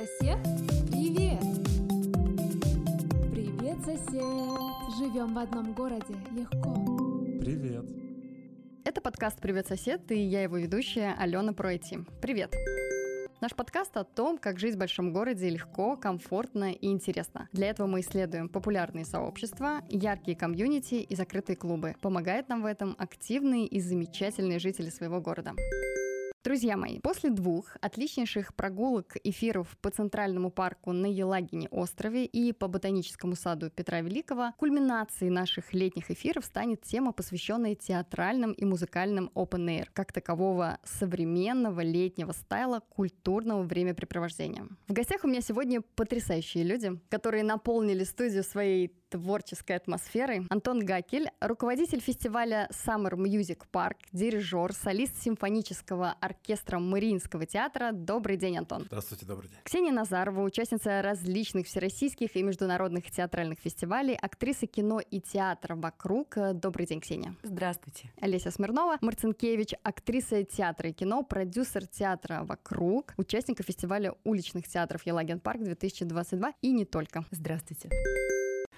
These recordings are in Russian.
Сосед, привет! Привет, сосед! Живем в одном городе, легко. Привет! Это подкаст «Привет, сосед» и я его ведущая Алена Пройти. Привет! Наш подкаст о том, как жить в большом городе легко, комфортно и интересно. Для этого мы исследуем популярные сообщества, яркие комьюнити и закрытые клубы. Помогает нам в этом активные и замечательные жители своего города. Друзья мои, после двух отличнейших прогулок эфиров по Центральному парку на Елагине острове и по Ботаническому саду Петра Великого, кульминацией наших летних эфиров станет тема, посвященная театральным и музыкальным open air, как такового современного летнего стайла культурного времяпрепровождения. В гостях у меня сегодня потрясающие люди, которые наполнили студию своей творческой атмосферой. Антон Гакель, руководитель фестиваля Summer Music Park, дирижер, солист симфонического оркестра Мариинского театра. Добрый день, Антон. Здравствуйте, добрый день. Ксения Назарова, участница различных всероссийских и международных театральных фестивалей, актриса кино и театра «Вокруг». Добрый день, Ксения. Здравствуйте. Олеся Смирнова, Марцинкевич, актриса театра и кино, продюсер театра «Вокруг», участника фестиваля уличных театров «Елаген Парк» 2022 и не только. Здравствуйте.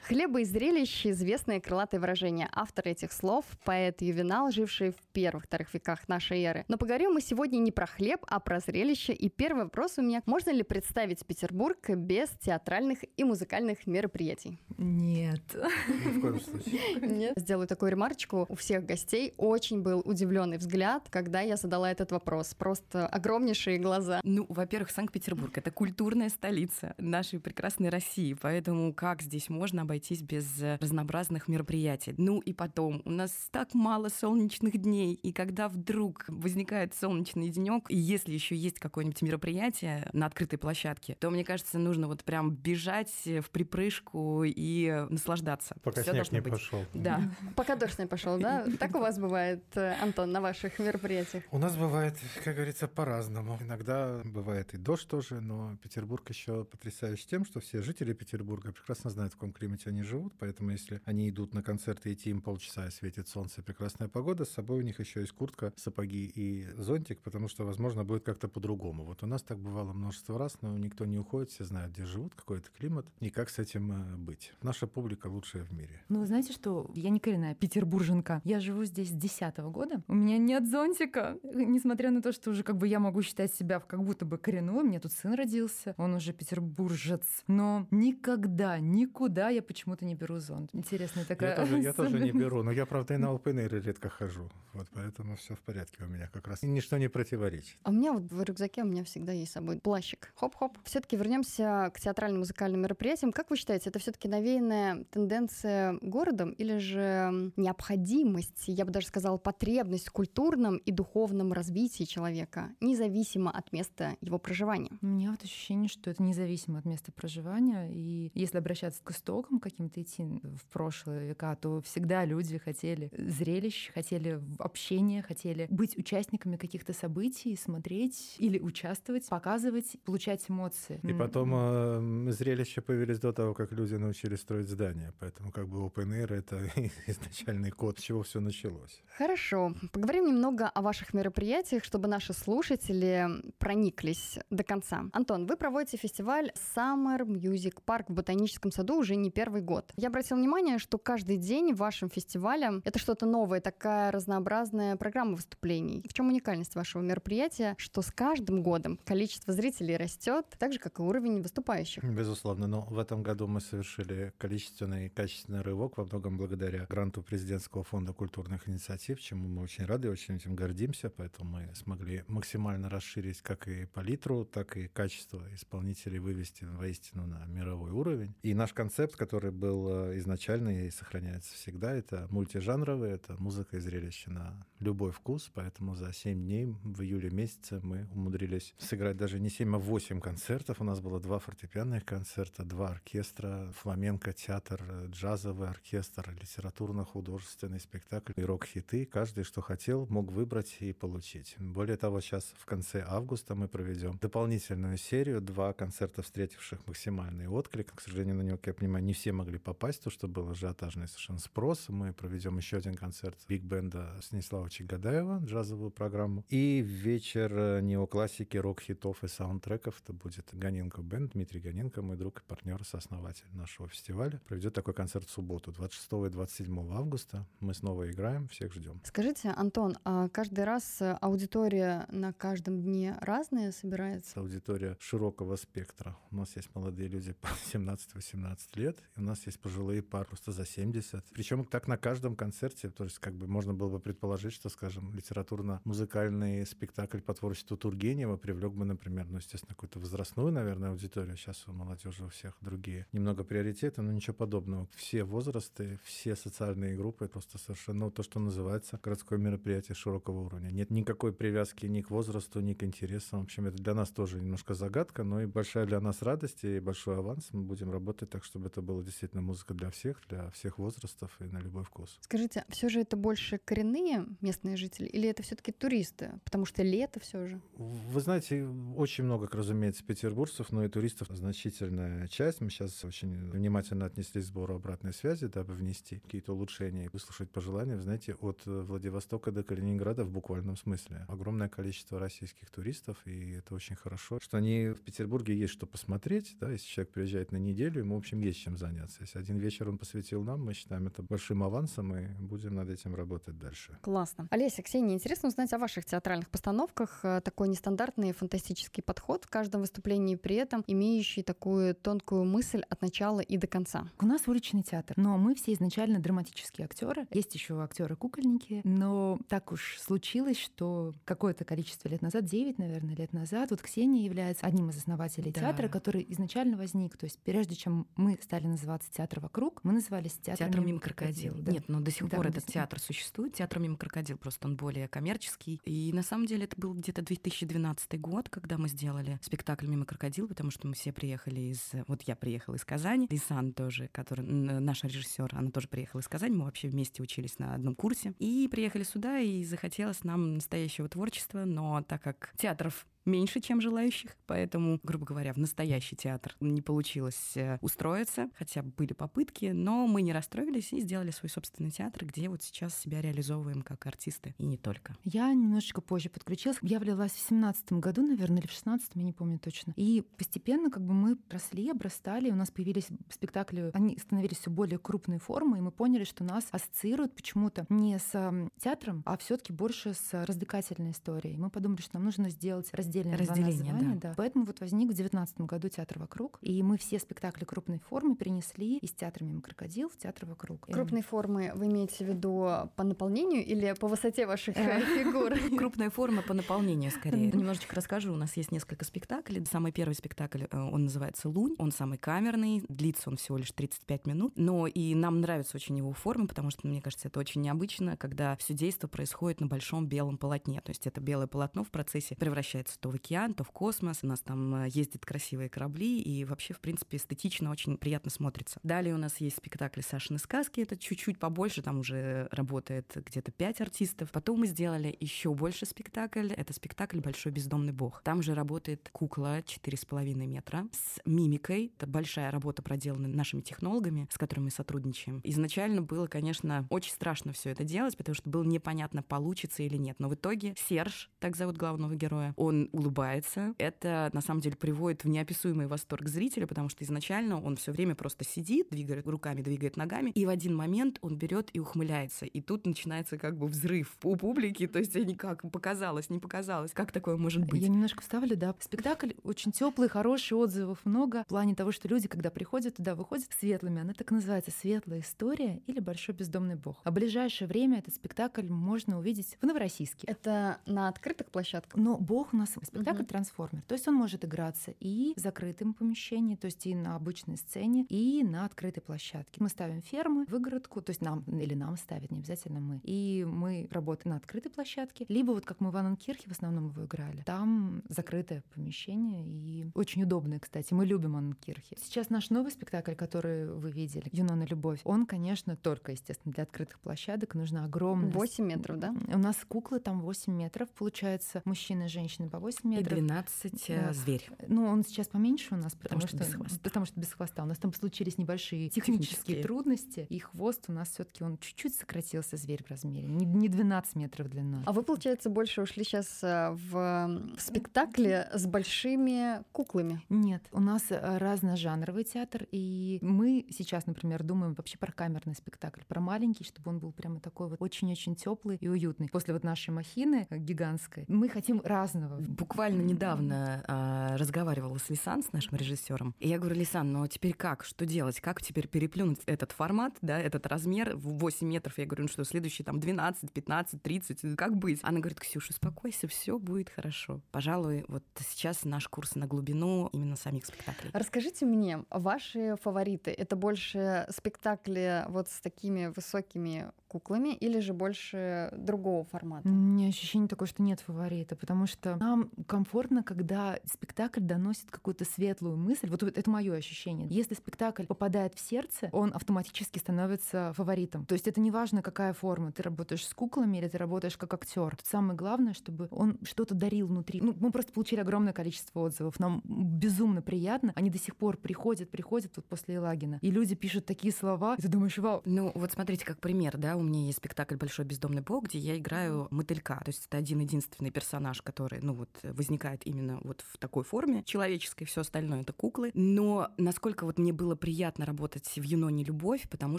Хлеба и зрелищ – известное крылатое выражение. Автор этих слов – поэт Ювенал, живший в первых-вторых веках нашей эры. Но поговорим мы сегодня не про хлеб, а про зрелище. И первый вопрос у меня – можно ли представить Петербург без театральных и музыкальных мероприятий? Нет. Ни в коем случае. Нет. Сделаю такую ремарочку. У всех гостей очень был удивленный взгляд, когда я задала этот вопрос. Просто огромнейшие глаза. Ну, во-первых, Санкт-Петербург – это культурная столица нашей прекрасной России, поэтому как здесь можно обойтись без э, разнообразных мероприятий. Ну и потом, у нас так мало солнечных дней, и когда вдруг возникает солнечный денек, и если еще есть какое-нибудь мероприятие на открытой площадке, то, мне кажется, нужно вот прям бежать в припрыжку и наслаждаться. Пока Всё снег не быть. пошел. Да. Пока дождь не пошел, да? Так у вас бывает, э, Антон, на ваших мероприятиях? У нас бывает, как говорится, по-разному. Иногда бывает и дождь тоже, но Петербург еще потрясающий тем, что все жители Петербурга прекрасно знают, в каком климате они живут, поэтому если они идут на концерты, идти им полчаса, светит солнце, прекрасная погода, с собой у них еще есть куртка, сапоги и зонтик, потому что, возможно, будет как-то по-другому. Вот у нас так бывало множество раз, но никто не уходит, все знают, где живут, какой это климат и как с этим э, быть. Наша публика лучшая в мире. Ну, вы знаете что? Я не коренная петербурженка. Я живу здесь с 10 года. У меня нет зонтика. Несмотря на то, что уже как бы я могу считать себя как будто бы коренной. У меня тут сын родился. Он уже петербуржец. Но никогда, никуда я почему-то не беру зонт. Интересная такая... Я тоже, я тоже не беру, но я, правда, и на air редко хожу. Вот поэтому все в порядке у меня как раз. И ничто не противоречит. А у меня вот в рюкзаке у меня всегда есть с собой плащик. Хоп-хоп. Все-таки вернемся к театральным музыкальным мероприятиям. Как вы считаете, это все-таки навеянная тенденция городом или же необходимость, я бы даже сказала, потребность в культурном и духовном развитии человека, независимо от места его проживания? У меня вот ощущение, что это независимо от места проживания. И если обращаться к истокам каким-то идти в прошлые века, то всегда люди хотели зрелищ, хотели общения, хотели быть участниками каких-то событий, смотреть или участвовать, показывать, получать эмоции. И потом э, зрелища появились до того, как люди научились строить здания. Поэтому как бы open air — это изначальный код, с чего все началось. Хорошо. Поговорим немного о ваших мероприятиях, чтобы наши слушатели прониклись до конца. Антон, вы проводите фестиваль Summer Music Park в Ботаническом саду уже не первый год. Я обратила внимание, что каждый день в вашем фестивале это что-то новое, такая разнообразная программа выступлений. В чем уникальность вашего мероприятия, что с каждым годом количество зрителей растет, так же, как и уровень выступающих? Безусловно, но в этом году мы совершили количественный и качественный рывок во многом благодаря гранту президентского фонда культурных инициатив, чему мы очень рады, очень этим гордимся, поэтому мы смогли максимально расширить как и палитру, так и качество исполнителей вывести воистину на мировой уровень. И наш концепт, который был э, изначально и сохраняется всегда, это мультижанровый, это музыка и зрелище на любой вкус, поэтому за 7 дней в июле месяце мы умудрились сыграть даже не 7, а 8 концертов. У нас было два фортепианных концерта, два оркестра, фламенко, театр, э, джазовый оркестр, литературно-художественный спектакль и рок-хиты. Каждый, что хотел, мог выбрать и получить. Более того, сейчас в конце августа мы проведем дополнительную серию, два концерта, встретивших максимальный отклик. К сожалению, на него, как я понимаю, не все все могли попасть, то, что был ажиотажный совершенно спрос. Мы проведем еще один концерт биг-бенда Станислава Чигадаева, джазовую программу. И вечер э, неоклассики, рок-хитов и саундтреков. Это будет Ганенко Бенд, Дмитрий Ганенко, мой друг и партнер, сооснователь нашего фестиваля. Проведет такой концерт в субботу, 26 и 27 августа. Мы снова играем, всех ждем. Скажите, Антон, а каждый раз аудитория на каждом дне разная собирается? Аудитория широкого спектра. У нас есть молодые люди по 17-18 лет, и у нас есть пожилые пары просто за 70. Причем так на каждом концерте, то есть как бы можно было бы предположить, что, скажем, литературно-музыкальный спектакль по творчеству Тургенева привлек бы, например, ну, естественно, какую-то возрастную, наверное, аудиторию. Сейчас у молодежи у всех другие немного приоритеты, но ничего подобного. Все возрасты, все социальные группы, просто совершенно то, что называется городское мероприятие широкого уровня. Нет никакой привязки ни к возрасту, ни к интересам. В общем, это для нас тоже немножко загадка, но и большая для нас радость и большой аванс. Мы будем работать так, чтобы это было действительно музыка для всех, для всех возрастов и на любой вкус. Скажите, все же это больше коренные местные жители или это все-таки туристы? Потому что лето все же. Вы знаете, очень много, разумеется, петербуржцев, но и туристов значительная часть. Мы сейчас очень внимательно отнеслись к сбору обратной связи, дабы внести какие-то улучшения и выслушать пожелания. Вы знаете, от Владивостока до Калининграда в буквальном смысле. Огромное количество российских туристов, и это очень хорошо, что они в Петербурге есть что посмотреть. Да, если человек приезжает на неделю, ему, в общем, есть чем заняться. Если один вечер он посвятил нам, мы считаем это большим авансом, и будем над этим работать дальше. Классно. Олеся, Ксения, интересно узнать о ваших театральных постановках. Э, такой нестандартный фантастический подход в каждом выступлении, при этом имеющий такую тонкую мысль от начала и до конца. У нас уличный театр, но мы все изначально драматические актеры. Есть еще актеры-кукольники, но так уж случилось, что какое-то количество лет назад, 9, наверное, лет назад, вот Ксения является одним из основателей да. театра, который изначально возник. То есть прежде чем мы стали называться «Театр вокруг», мы назывались «Театром, театром мимо крокодил». Да. Нет, но до сих да, пор этот театр существует, «Театр мимо крокодил», просто он более коммерческий. И на самом деле это был где-то 2012 год, когда мы сделали спектакль «Мимо крокодил», потому что мы все приехали из... Вот я приехала из Казани, Лисан тоже, который наш режиссер, она тоже приехала из Казани, мы вообще вместе учились на одном курсе. И приехали сюда, и захотелось нам настоящего творчества, но так как театров меньше, чем желающих, поэтому, грубо говоря, в настоящий театр не получилось э, устроиться, хотя были попытки, но мы не расстроились и сделали свой собственный театр, где вот сейчас себя реализовываем как артисты, и не только. Я немножечко позже подключилась. Я влилась в семнадцатом году, наверное, или в шестнадцатом, я не помню точно. И постепенно как бы мы росли, обрастали, у нас появились спектакли, они становились все более крупной формы, и мы поняли, что нас ассоциируют почему-то не с театром, а все таки больше с развлекательной историей. Мы подумали, что нам нужно сделать раздел раздельное разделение, название, да. да. Поэтому вот возник в 2019 году театр вокруг, и мы все спектакли крупной формы перенесли из театра мимо крокодил в театр вокруг. Крупной формы вы имеете в виду по наполнению или по высоте ваших э, фигур? Крупная форма по наполнению скорее. Немножечко расскажу. У нас есть несколько спектаклей. Самый первый спектакль, э, он называется «Лунь». Он самый камерный, длится он всего лишь 35 минут. Но и нам нравится очень его форма, потому что, мне кажется, это очень необычно, когда все действо происходит на большом белом полотне. То есть это белое полотно в процессе превращается то в океан, то в космос. У нас там э, ездят красивые корабли, и вообще, в принципе, эстетично очень приятно смотрится. Далее у нас есть спектакль Сашины сказки, это чуть-чуть побольше, там уже работает где-то пять артистов. Потом мы сделали еще больше спектакль, это спектакль «Большой бездомный бог». Там же работает кукла 4,5 метра с мимикой. Это большая работа проделана нашими технологами, с которыми мы сотрудничаем. Изначально было, конечно, очень страшно все это делать, потому что было непонятно, получится или нет. Но в итоге Серж, так зовут главного героя, он улыбается. Это на самом деле приводит в неописуемый восторг зрителя, потому что изначально он все время просто сидит, двигает руками, двигает ногами, и в один момент он берет и ухмыляется. И тут начинается как бы взрыв у публики, то есть они как показалось, не показалось, как такое может быть. Я немножко вставлю, да. Спектакль очень теплый, хороший, отзывов много. В плане того, что люди, когда приходят туда, выходят светлыми. Она так называется «Светлая история» или «Большой бездомный бог». А в ближайшее время этот спектакль можно увидеть в Новороссийске. Это на открытых площадках? Но бог у нас спектакль трансформер. То есть он может играться и в закрытом помещении, то есть и на обычной сцене, и на открытой площадке. Мы ставим фермы, выгородку, то есть нам или нам ставят, не обязательно мы. И мы работаем на открытой площадке, либо вот как мы в Анненкирхе в основном его играли. Там закрытое помещение и очень удобное, кстати. Мы любим Анненкирхе. Сейчас наш новый спектакль, который вы видели, «Юнона любовь», он, конечно, только, естественно, для открытых площадок нужно огромное... 8 метров, да? У нас куклы там 8 метров, получается, мужчины и женщины по 8 8 метров. И 12 да. Э, зверь. Ну, он сейчас поменьше у нас, потому, потому что, что без хвоста. потому что без хвоста. У нас там случились небольшие технические, технические. трудности, и хвост у нас все-таки он чуть-чуть сократился зверь в размере, не, не 12 метров длина. А вы, получается, больше ушли сейчас э, в спектакле с большими куклами? Нет, у нас э, разножанровый театр, и мы сейчас, например, думаем вообще про камерный спектакль, про маленький, чтобы он был прямо такой вот очень-очень теплый и уютный. После вот нашей махины гигантской мы хотим разного. Буквально недавно а, разговаривала с Лисан, с нашим режиссером, и я говорю, Лисан, ну а теперь как? Что делать? Как теперь переплюнуть этот формат, да, этот размер в 8 метров? Я говорю, ну что, следующий там 12, 15, 30, как быть? Она говорит, Ксюша, успокойся, все будет хорошо. Пожалуй, вот сейчас наш курс на глубину именно самих спектаклей. Расскажите мне, ваши фавориты, это больше спектакли вот с такими высокими куклами или же больше другого формата? У меня ощущение такое, что нет фаворита, потому что нам комфортно, когда спектакль доносит какую-то светлую мысль. Вот это мое ощущение. Если спектакль попадает в сердце, он автоматически становится фаворитом. То есть это не важно, какая форма. Ты работаешь с куклами или ты работаешь как актер. Тут самое главное, чтобы он что-то дарил внутри. Ну, мы просто получили огромное количество отзывов. Нам безумно приятно. Они до сих пор приходят, приходят вот после Елагина. И люди пишут такие слова, и ты думаешь, вау. Ну, вот смотрите, как пример, да, у меня есть спектакль «Большой бездомный бог», где я играю мотылька. То есть это один-единственный персонаж, который, ну вот, возникает именно вот в такой форме человеческой, все остальное — это куклы. Но насколько вот мне было приятно работать в «Юноне любовь», потому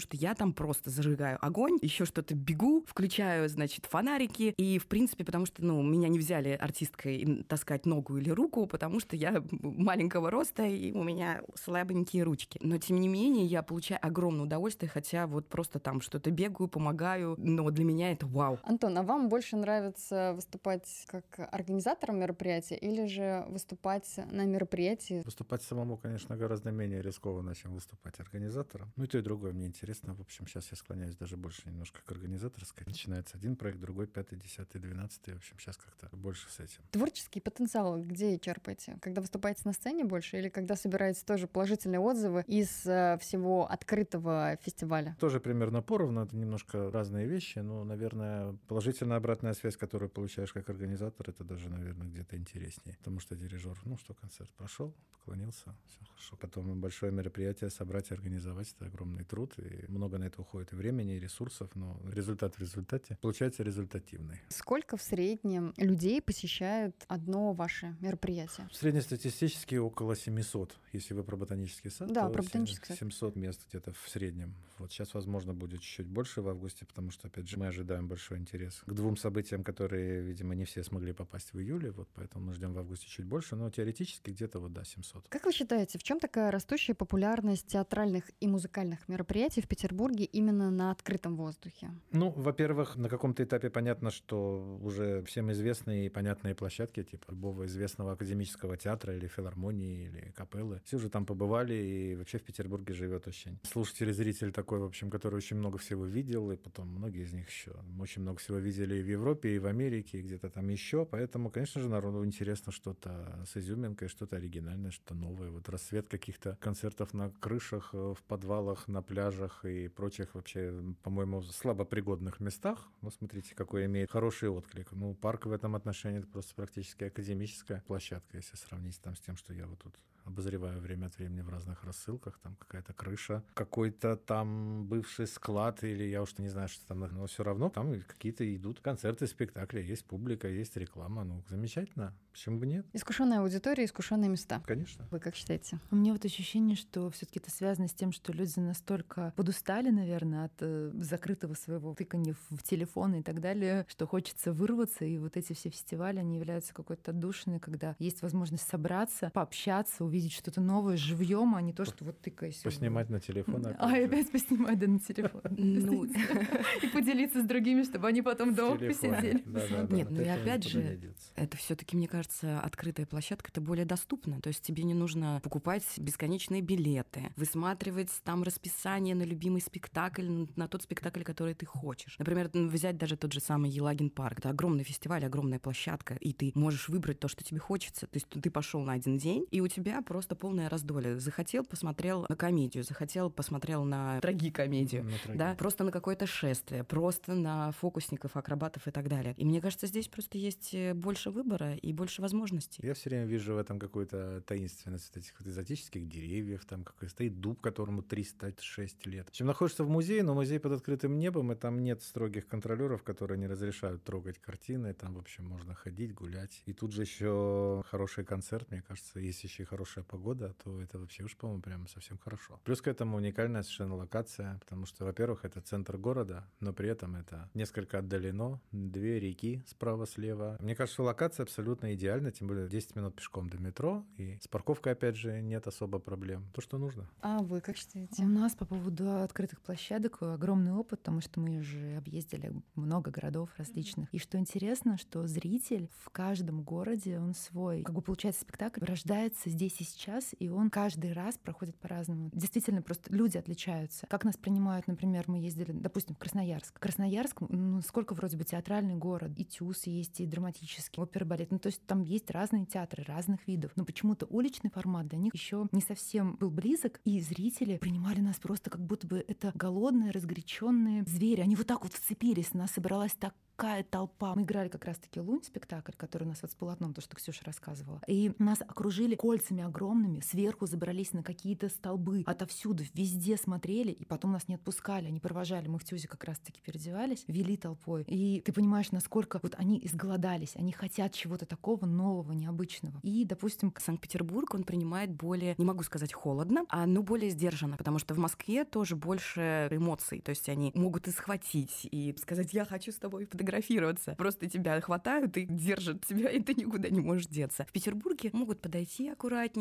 что я там просто зажигаю огонь, еще что-то бегу, включаю, значит, фонарики, и, в принципе, потому что, ну, меня не взяли артисткой таскать ногу или руку, потому что я маленького роста, и у меня слабенькие ручки. Но, тем не менее, я получаю огромное удовольствие, хотя вот просто там что-то бегаю, помогаю помогаю, но для меня это вау. Антон, а вам больше нравится выступать как организатором мероприятия или же выступать на мероприятии? Выступать самому, конечно, гораздо менее рискованно, чем выступать организатором. Ну и то, и другое мне интересно. В общем, сейчас я склоняюсь даже больше немножко к организаторской. Начинается один проект, другой, пятый, десятый, двенадцатый. В общем, сейчас как-то больше с этим. Творческий потенциал где черпаете? Когда выступаете на сцене больше или когда собираете тоже положительные отзывы из э, всего открытого фестиваля? Тоже примерно поровну. Это немножко разные вещи, но, наверное, положительная обратная связь, которую получаешь как организатор, это даже, наверное, где-то интереснее. Потому что дирижер, ну что, концерт прошел, поклонился, все хорошо. Потом большое мероприятие собрать и организовать, это огромный труд, и много на это уходит и времени, и ресурсов, но результат в результате получается результативный. Сколько в среднем людей посещают одно ваше мероприятие? Среднестатистически около 700. Если вы про ботанический сад, да, про ботанический сад. 700 мест где-то в среднем. Вот сейчас, возможно, будет чуть-чуть больше в августе августе, потому что, опять же, мы ожидаем большой интерес к двум событиям, которые, видимо, не все смогли попасть в июле, вот поэтому мы ждем в августе чуть больше, но теоретически где-то вот, да, 700. Как вы считаете, в чем такая растущая популярность театральных и музыкальных мероприятий в Петербурге именно на открытом воздухе? Ну, во-первых, на каком-то этапе понятно, что уже всем известные и понятные площадки, типа любого известного академического театра или филармонии, или капеллы, все уже там побывали, и вообще в Петербурге живет очень слушатель и зритель такой, в общем, который очень много всего видел, и потом многие из них еще очень много всего видели и в Европе, и в Америке, и где-то там еще. Поэтому, конечно же, народу интересно что-то с изюминкой, что-то оригинальное, что новое. Вот рассвет каких-то концертов на крышах, э, в подвалах, на пляжах и прочих вообще, по-моему, слабо пригодных местах. Ну, смотрите, какой имеет хороший отклик. Ну, парк в этом отношении это просто практически академическая площадка, если сравнить там с тем, что я вот тут обозреваю время от времени в разных рассылках, там какая-то крыша, какой-то там бывший склад, или я уж не знаю, что там, но все равно там какие-то идут концерты, спектакли, есть публика, есть реклама, ну, замечательно, почему бы нет? Искушенная аудитория, искушенные места. Конечно. Вы как считаете? У меня вот ощущение, что все-таки это связано с тем, что люди настолько подустали, наверное, от э, закрытого своего тыкания в, в телефон и так далее, что хочется вырваться, и вот эти все фестивали, они являются какой-то отдушиной, когда есть возможность собраться, пообщаться, увидеть что-то новое живьем, а не то, что вот тыкаясь. Поснимать на телефон. А, опять поснимать, да, на телефон. Ну, и поделиться с другими, чтобы они потом дома посидели. Нет, ну и опять же, это все таки мне кажется, открытая площадка, это более доступно. То есть тебе не нужно покупать бесконечные билеты, высматривать там расписание на любимый спектакль, на тот спектакль, который ты хочешь. Например, взять даже тот же самый Елагин парк. Это огромный фестиваль, огромная площадка, и ты можешь выбрать то, что тебе хочется. То есть ты пошел на один день, и у тебя просто полное раздолье. Захотел, посмотрел на комедию, захотел, посмотрел на трагикомедию, на да, просто на какое-то шествие, просто на фокусников, акробатов и так далее. И мне кажется, здесь просто есть э, больше выбора и больше возможностей. Я все время вижу в этом какую-то таинственность этих вот экзотических деревьев, там какой стоит дуб, которому 306 лет. Чем находишься в музее, но музей под открытым небом, и там нет строгих контролеров, которые не разрешают трогать картины, там, в общем, можно ходить, гулять. И тут же еще хороший концерт, мне кажется, если еще и хорошая погода, то это вообще уж, по-моему, прям совсем хорошо. Плюс к этому уникальная совершенно локация, потому что, во-первых, это центр города, но при этом это несколько отдалено, две реки справа-слева. Мне кажется, локация абсолютно идеальна, тем более 10 минут пешком до метро, и с парковкой, опять же, нет особо проблем. То, что нужно. А вы как считаете? У нас по поводу открытых площадок огромный опыт, потому что мы уже объездили много городов различных. И что интересно, что зритель в каждом городе, он свой. Как бы получается, спектакль рождается здесь и сейчас, и он каждый раз проходит по-разному. Действительно, просто люди отличаются. Как нас принимают, например, мы ездили, допустим, в Красноярск. Красноярск, ну, сколько вроде бы театральный город, и ТЮЗ есть, и драматический, опера, балет. Ну, то есть там есть разные театры, разных видов. Но почему-то уличный формат для них еще не совсем был близок, и зрители принимали нас просто как будто бы это голодные, разгоряченные звери. Они вот так вот вцепились, нас собралась так такая толпа. Мы играли как раз-таки «Лунь» спектакль, который у нас вот с полотном, то, что Ксюша рассказывала. И нас окружили кольцами огромными, сверху забрались на какие-то столбы, отовсюду, везде смотрели, и потом нас не отпускали, они провожали. Мы в Тюзе как раз-таки переодевались, вели толпой. И ты понимаешь, насколько вот они изголодались, они хотят чего-то такого нового, необычного. И, допустим, Санкт-Петербург, он принимает более, не могу сказать холодно, а ну более сдержанно, потому что в Москве тоже больше эмоций, то есть они могут и схватить, и сказать, я хочу с тобой фотографироваться. Просто тебя хватают и держат тебя, и ты никуда не можешь деться. В Петербурге могут подойти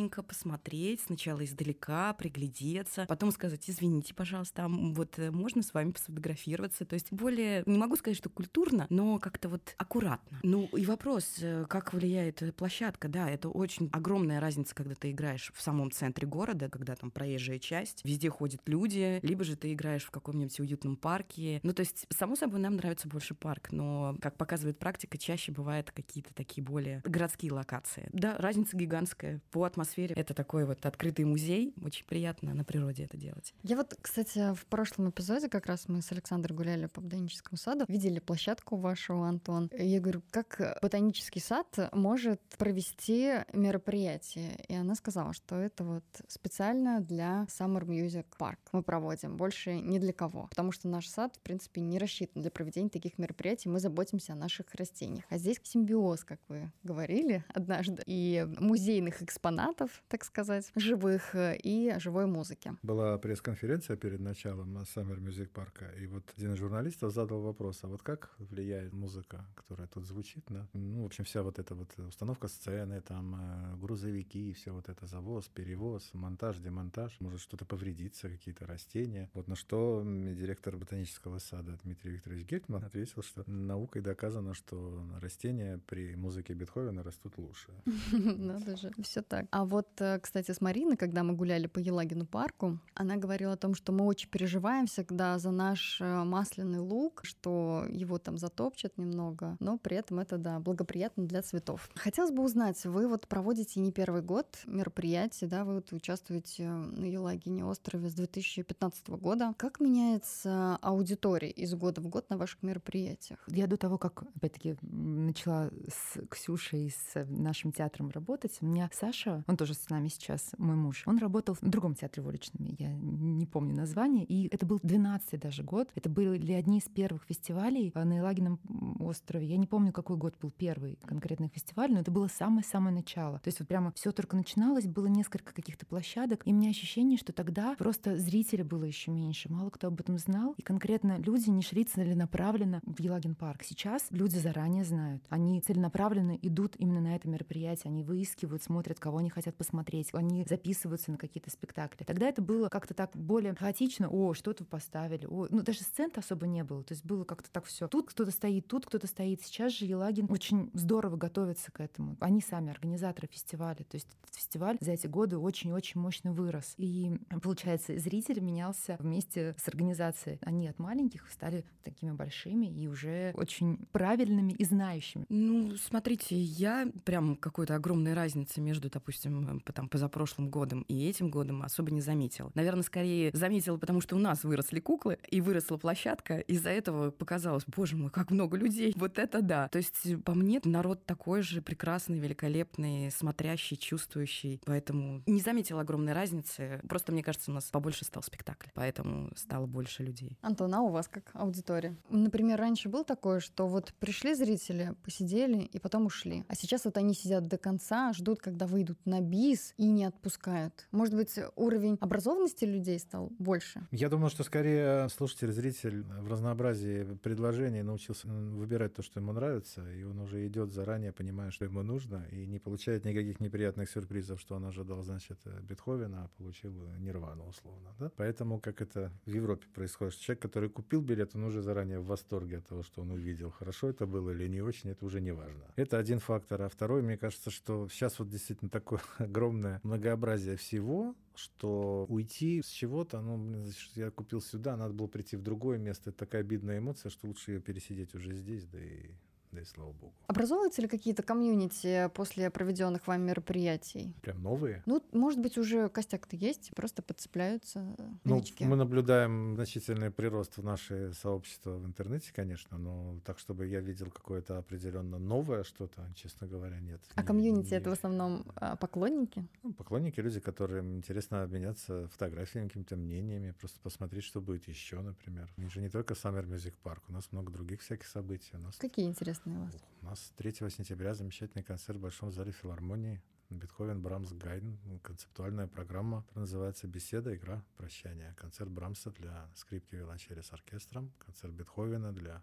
аккуратненько, посмотреть сначала издалека, приглядеться, потом сказать, извините, пожалуйста, вот э, можно с вами сфотографироваться. То есть более, не могу сказать, что культурно, но как-то вот аккуратно. Ну и вопрос, э, как влияет площадка, да, это очень огромная разница, когда ты играешь в самом центре города, когда там проезжая часть, везде ходят люди, либо же ты играешь в каком-нибудь уютном парке. Ну то есть, само собой, нам нравится больше парк, но, как показывает практика, чаще бывают какие-то такие более городские локации. Да, разница гигантская по атмосфере. Это такой вот открытый музей. Очень приятно на природе это делать. Я вот, кстати, в прошлом эпизоде как раз мы с Александром гуляли по ботаническому саду, видели площадку вашу, Антон. Я говорю, как ботанический сад может провести мероприятие? И она сказала, что это вот специально для Summer Music Park мы проводим, больше ни для кого. Потому что наш сад, в принципе, не рассчитан для проведения таких мероприятий мы заботимся о наших растениях. А здесь симбиоз, как вы говорили однажды, и музейных экспонатов, так сказать, живых, и живой музыки. Была пресс-конференция перед началом Summer Music Парка, и вот один из журналистов задал вопрос, а вот как влияет музыка, которая тут звучит, на, ну, в общем, вся вот эта вот установка сцены, там, э, грузовики, и все вот это завоз, перевоз, монтаж, демонтаж, может что-то повредиться, какие-то растения. Вот на что директор ботанического сада Дмитрий Викторович Гельтман ответил, что наукой доказано, что растения при музыке Бетховена растут лучше. Надо же, все так. А вот, э, кстати, с Мариной, когда мы гуляли по Елагину парку, она говорила о том, что мы очень переживаем всегда за наш э, масляный лук, что его там затопчат немного, но при этом это, да, благоприятно для цветов. Хотелось бы узнать, вы вот проводите не первый год мероприятие, да, вы вот участвуете на Елагине острове с 2015 года. Как меняется аудитория из года в год на ваших мероприятиях. Я до того, как, опять-таки, начала с Ксюшей, с нашим театром работать, у меня Саша, он тоже с нами сейчас, мой муж, он работал в другом театре в уличном, я не помню название, и это был 12 даже год. Это были одни из первых фестивалей на Елагином острове. Я не помню, какой год был первый конкретный фестиваль, но это было самое-самое начало. То есть вот прямо все только начиналось, было несколько каких-то площадок, и у меня ощущение, что тогда просто зрителей было еще меньше, мало кто об этом знал, и конкретно люди не шли целенаправленно в Елагин Парк. Сейчас люди заранее знают. Они целенаправленно идут именно на это мероприятие. Они выискивают, смотрят, кого они хотят посмотреть. Они записываются на какие-то спектакли. Тогда это было как-то так более хаотично. О, что-то поставили. О, ну даже сцен особо не было. То есть было как-то так все. Тут кто-то стоит, тут кто-то стоит. Сейчас же Елагин очень здорово готовится к этому. Они сами организаторы фестиваля. То есть этот фестиваль за эти годы очень-очень мощно вырос. И получается, зритель менялся вместе с организацией. Они от маленьких стали такими большими и уже очень правильными и знающими? Ну, смотрите, я прям какой-то огромной разницы между, допустим, там, позапрошлым годом и этим годом особо не заметила. Наверное, скорее заметила, потому что у нас выросли куклы и выросла площадка. Из-за этого показалось, боже мой, как много людей. Вот это да. То есть, по мне, народ такой же прекрасный, великолепный, смотрящий, чувствующий. Поэтому не заметила огромной разницы. Просто, мне кажется, у нас побольше стал спектакль. Поэтому стало больше людей. Антон, а у вас как аудитория? Например, раньше было такое, что вот пришли зрители, посидели и потом ушли. А сейчас вот они сидят до конца, ждут, когда выйдут на бис и не отпускают. Может быть, уровень образованности людей стал больше? Я думаю, что скорее слушатель, зритель в разнообразии предложений научился выбирать то, что ему нравится, и он уже идет заранее, понимая, что ему нужно, и не получает никаких неприятных сюрпризов, что он ожидал, значит, Бетховена, а получил Нирвану, условно. Да? Поэтому, как это в Европе происходит, человек, который купил билет, он уже заранее в восторге от того, что он увидел. Хорошо это было или не очень, это уже не важно. Это один фактор. А второй, мне кажется, что сейчас вот действительно такое огромное многообразие всего, что уйти с чего-то, ну, блин, я купил сюда, надо было прийти в другое место. Это такая обидная эмоция, что лучше ее пересидеть уже здесь, да и да и слава богу. Образовываются ли какие-то комьюнити после проведенных вами мероприятий? Прям новые? Ну, может быть, уже костяк-то есть, просто подцепляются ну, Мы наблюдаем значительный прирост в наше сообщество в интернете, конечно, но так, чтобы я видел какое-то определенно новое что-то, честно говоря, нет. А не, комьюнити не... это в основном а, поклонники? Ну, поклонники, люди, которым интересно обменяться фотографиями, какими-то мнениями, просто посмотреть, что будет еще, например. У же не только Summer Music Park, у нас много других всяких событий. У нас... Какие интересные интересные у вас? У нас 3 сентября замечательный концерт в Большом зале филармонии. Бетховен, Брамс, Гайден. Концептуальная программа называется «Беседа, игра, прощание». Концерт Брамса для скрипки виолончели с оркестром. Концерт Бетховена для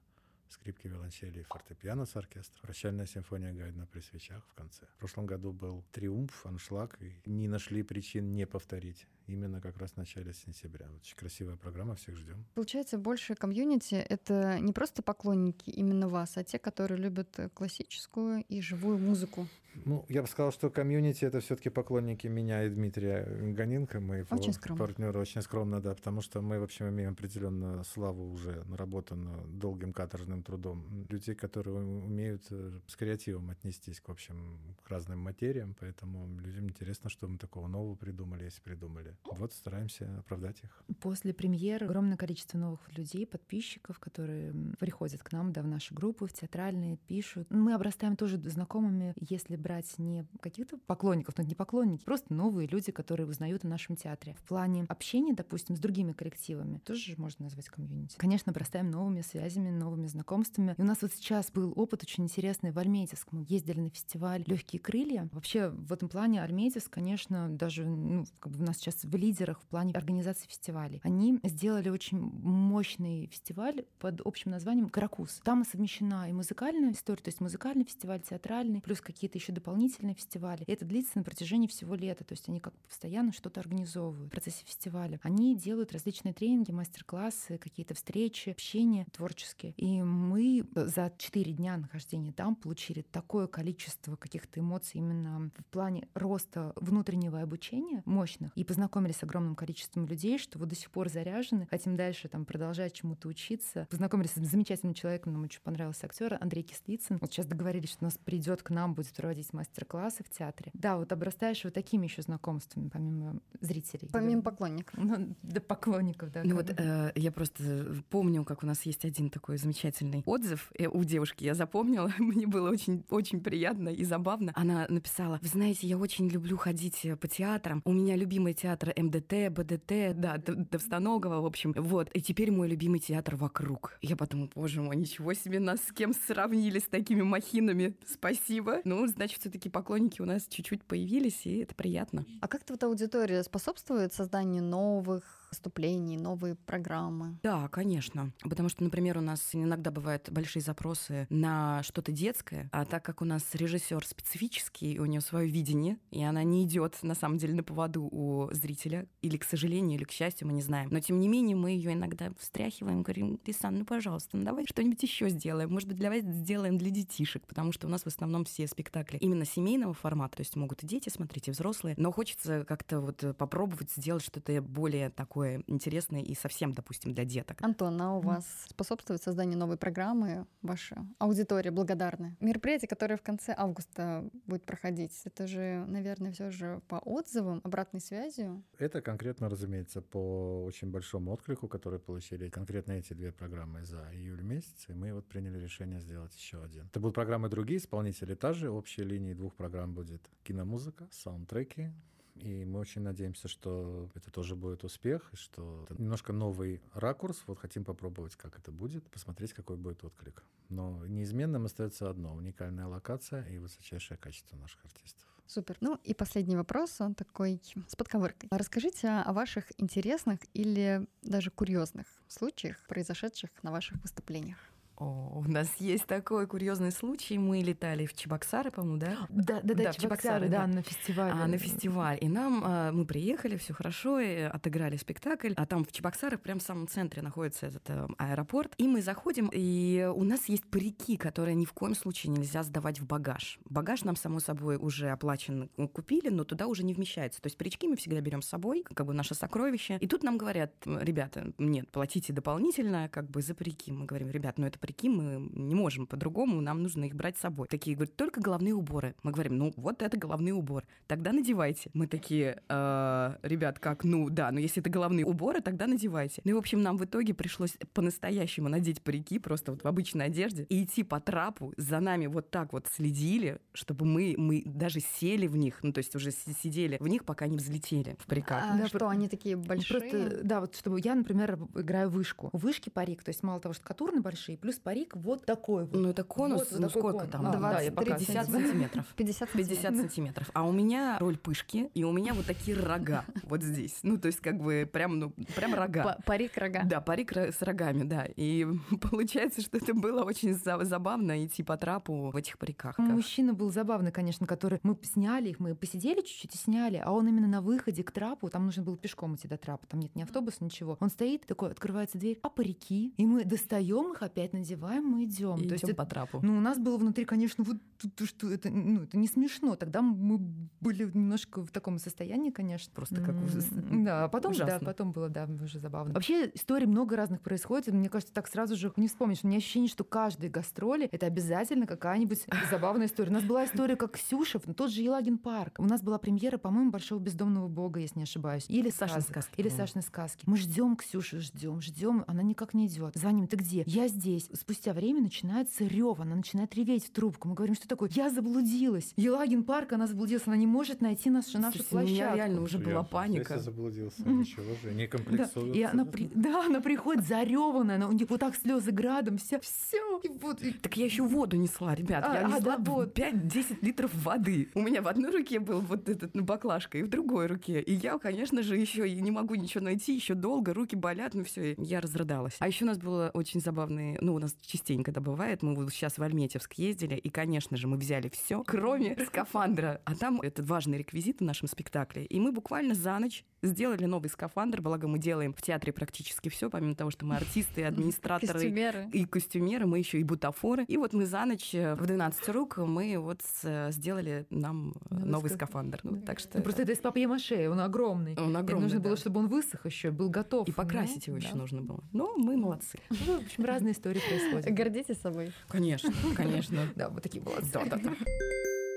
скрипки, виолончели и фортепиано с оркестром. Прощальная симфония Гайдена при свечах в конце. В прошлом году был триумф, аншлаг, и не нашли причин не повторить именно как раз в начале сентября. Очень красивая программа, всех ждем. Получается, больше комьюнити — это не просто поклонники именно вас, а те, которые любят классическую и живую музыку. Ну, я бы сказал, что комьюнити — это все таки поклонники меня и Дмитрия Ганинка, моего очень партнера. Очень скромно, да, потому что мы, в общем, имеем определенную славу уже наработанную долгим каторжным трудом. Людей, которые умеют э, с креативом отнестись, в общем, к разным материям, поэтому людям интересно, что мы такого нового придумали, если придумали. Вот стараемся оправдать их. После премьеры огромное количество новых людей, подписчиков, которые приходят к нам, да, в наши группы, в театральные, пишут. Мы обрастаем тоже знакомыми, если брать не каких-то поклонников, но не поклонники, просто новые люди, которые узнают о нашем театре. В плане общения, допустим, с другими коллективами, тоже можно назвать комьюнити. Конечно, обрастаем новыми связями, новыми знакомствами. И у нас вот сейчас был опыт очень интересный в Альметьевск. Мы ездили на фестиваль «Легкие крылья». Вообще в этом плане Альметьевск, конечно, даже ну, как бы у нас сейчас в лидерах в плане организации фестивалей. Они сделали очень мощный фестиваль под общим названием «Каракус». Там совмещена и музыкальная история, то есть музыкальный фестиваль, театральный, плюс какие-то еще дополнительные фестивали. И это длится на протяжении всего лета, то есть они как постоянно что-то организовывают в процессе фестиваля. Они делают различные тренинги, мастер-классы, какие-то встречи, общения творческие. И мы за четыре дня нахождения там получили такое количество каких-то эмоций именно в плане роста внутреннего обучения мощных и познакомились познакомились с огромным количеством людей, что вот до сих пор заряжены, хотим дальше там продолжать чему-то учиться. Познакомились с замечательным человеком, нам очень понравился актер Андрей Кислицын. Вот сейчас договорились, что у нас придет к нам, будет проводить мастер-классы в театре. Да, вот обрастаешь вот такими еще знакомствами, помимо зрителей. Помимо да. поклонников. Ну, да, поклонников, да. Ну вот э, я просто помню, как у нас есть один такой замечательный отзыв э, у девушки. Я запомнила, мне было очень, очень приятно и забавно. Она написала, вы знаете, я очень люблю ходить по театрам. У меня любимый театр театра МДТ, БДТ, да, Довстоногова, в общем. Вот. И теперь мой любимый театр вокруг. Я подумала, боже мой, ничего себе, нас с кем сравнили с такими махинами. Спасибо. Ну, значит, все таки поклонники у нас чуть-чуть появились, и это приятно. А как-то вот аудитория способствует созданию новых выступлений, новые программы? Да, конечно. Потому что, например, у нас иногда бывают большие запросы на что-то детское, а так как у нас режиссер специфический, у нее свое видение, и она не идет на самом деле на поводу у зрителя, или к сожалению, или к счастью, мы не знаем. Но тем не менее мы ее иногда встряхиваем, говорим, Лисан, ну пожалуйста, ну давай что-нибудь еще сделаем. Может быть, для вас сделаем для детишек, потому что у нас в основном все спектакли именно семейного формата, то есть могут и дети смотреть, и взрослые, но хочется как-то вот попробовать сделать что-то более такое такое интересное и совсем, допустим, для деток. Антон, а у вас способствует созданию новой программы ваша аудитория благодарны? Мероприятие, которое в конце августа будет проходить, это же, наверное, все же по отзывам, обратной связью? Это конкретно, разумеется, по очень большому отклику, который получили конкретно эти две программы за июль месяц, и мы вот приняли решение сделать еще один. Это будут программы другие, исполнители та же, общей линии двух программ будет киномузыка, саундтреки, и мы очень надеемся, что это тоже будет успех, и что это немножко новый ракурс. Вот хотим попробовать, как это будет, посмотреть, какой будет отклик. Но неизменным остается одно — уникальная локация и высочайшее качество наших артистов. Супер. Ну и последний вопрос, он такой с подковыркой. Расскажите о ваших интересных или даже курьезных случаях, произошедших на ваших выступлениях. О, у нас есть такой курьезный случай. Мы летали в Чебоксары, по-моему, да? Да, да, да, Да, Чебоксары, Чебоксары, да, да. на фестивале. А, на фестиваль. И нам, а, мы приехали, все хорошо, и отыграли спектакль. А там в Чебоксарах, прям в самом центре находится этот э, аэропорт. И мы заходим, и у нас есть парики, которые ни в коем случае нельзя сдавать в багаж. Багаж нам, само собой, уже оплачен, э, купили, но туда уже не вмещается. То есть парички мы всегда берем с собой, как бы наше сокровище. И тут нам говорят, ребята, нет, платите дополнительно, как бы за парики. Мы говорим, ребят, ну это парики, мы не можем по-другому, нам нужно их брать с собой. Такие говорят, только головные уборы. Мы говорим, ну вот это головный убор, тогда надевайте. Мы такие, «Э, ребят, как, ну да, но если это головные уборы, тогда надевайте. Ну и, в общем, нам в итоге пришлось по-настоящему надеть парики просто вот в обычной одежде и идти по трапу. За нами вот так вот следили, чтобы мы, мы даже сели в них, ну то есть уже си- сидели в них, пока не взлетели в париках. А Да, что, про- они такие большие? Просто, да, вот чтобы я, например, играю вышку. У вышки парик, то есть мало того, что катурны большие, плюс парик вот такой вот. Ну это конус, Вот, вот ну такой сколько конус. там? А, да, я 20, показываю. 50 сантиметров. 50 50 сантиметров. А у меня роль пышки, и у меня вот такие рога вот здесь. Ну, то есть как бы прям, ну, прям рога. Па- Парик рога. Да, парик с рогами, да. И получается, что это было очень за- забавно идти по трапу в этих париках. Мужчина был забавный, конечно, который... Мы сняли их, мы посидели чуть-чуть и сняли, а он именно на выходе к трапу, там нужно было пешком идти до трапа, там нет ни автобуса, ничего. Он стоит, такой, открывается дверь, а парики? И мы достаем их, опять надеваем, мы идем. И То есть идём это- по трапу. Ну, у нас было внутри, конечно, вот то- то, что это, ну, это не смешно. Тогда мы были немножко в таком состоянии, конечно. Просто как ужас. Да, а потом, да, Ужасно. потом было, да, уже забавно. Вообще историй много разных происходит. и Мне кажется, так сразу же не вспомнишь. У меня ощущение, что каждые гастроли это обязательно какая-нибудь забавная история. У нас была история, как Ксюша, ну, тот же Елагин парк. У нас была премьера, по-моему, Большого бездомного бога, если не ошибаюсь. Или Сашины сказки, Или. Сашины сказки. Мы ждем Ксюшу, ждем, ждем. Она никак не идет. Звоним, ты где? Я здесь. Спустя время начинается рев, она начинает реветь в трубку. Мы говорим, что такое? Я заблудилась. Елагин парк, она заблудилась, она не может найти нашу, нашу Слушайте, у меня площадку. реально уже была Я паника. Если заблудился, ничего же, не Да, комплексуют. и она, при- да, она приходит зареванная, она, у нее вот так слезы градом, вся, все. И вот, и- Так я еще воду несла, ребят. А, я а, несла да, вот. 5-10 литров воды. У меня в одной руке был вот этот ну, баклажка, и в другой руке. И я, конечно же, еще и не могу ничего найти, еще долго, руки болят, ну все, я разрыдалась. А еще у нас было очень забавный, ну, нас частенько это бывает, мы вот сейчас в Альметьевск ездили, и, конечно же, мы взяли все, кроме скафандра. А там этот важный реквизит в нашем спектакле. И мы буквально за ночь сделали новый скафандр, благо мы делаем в театре практически все, помимо того, что мы артисты, администраторы, Костюмеры. и костюмеры, мы еще и бутафоры. И вот мы за ночь э, в 12 рук мы вот с- сделали нам э, Новый новый скаф- скафандр. Ну, так что Ну, просто это из папье-маше, он огромный. он И огромный, нужно было, да. чтобы он высох еще, был готов. И покрасить Ну, его еще да. нужно было. Но мы молодцы. Ну, в общем, разные истории происходят. Гордитесь собой. Конечно, конечно. Да, вот такие молодцы. Да, да, да.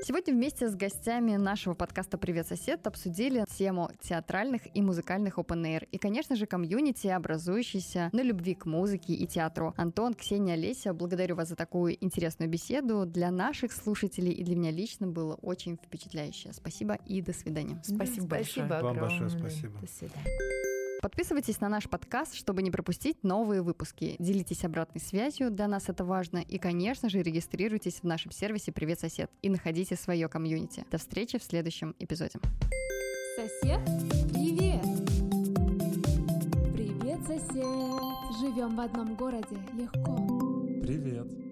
Сегодня вместе с гостями нашего подкаста «Привет, сосед» обсудили тему театральных и музыкальных open air и, конечно же, комьюнити, образующийся на любви к музыке и театру. Антон, Ксения, Олеся, благодарю вас за такую интересную беседу. Для наших слушателей и для меня лично было очень впечатляюще. Спасибо и до свидания. Спасибо большое. Спасибо Вам большое спасибо. До свидания. Подписывайтесь на наш подкаст, чтобы не пропустить новые выпуски. Делитесь обратной связью, для нас это важно. И, конечно же, регистрируйтесь в нашем сервисе «Привет, сосед» и находите свое комьюнити. До встречи в следующем эпизоде. Сосед, привет! Привет, сосед! Живем в одном городе легко. Привет.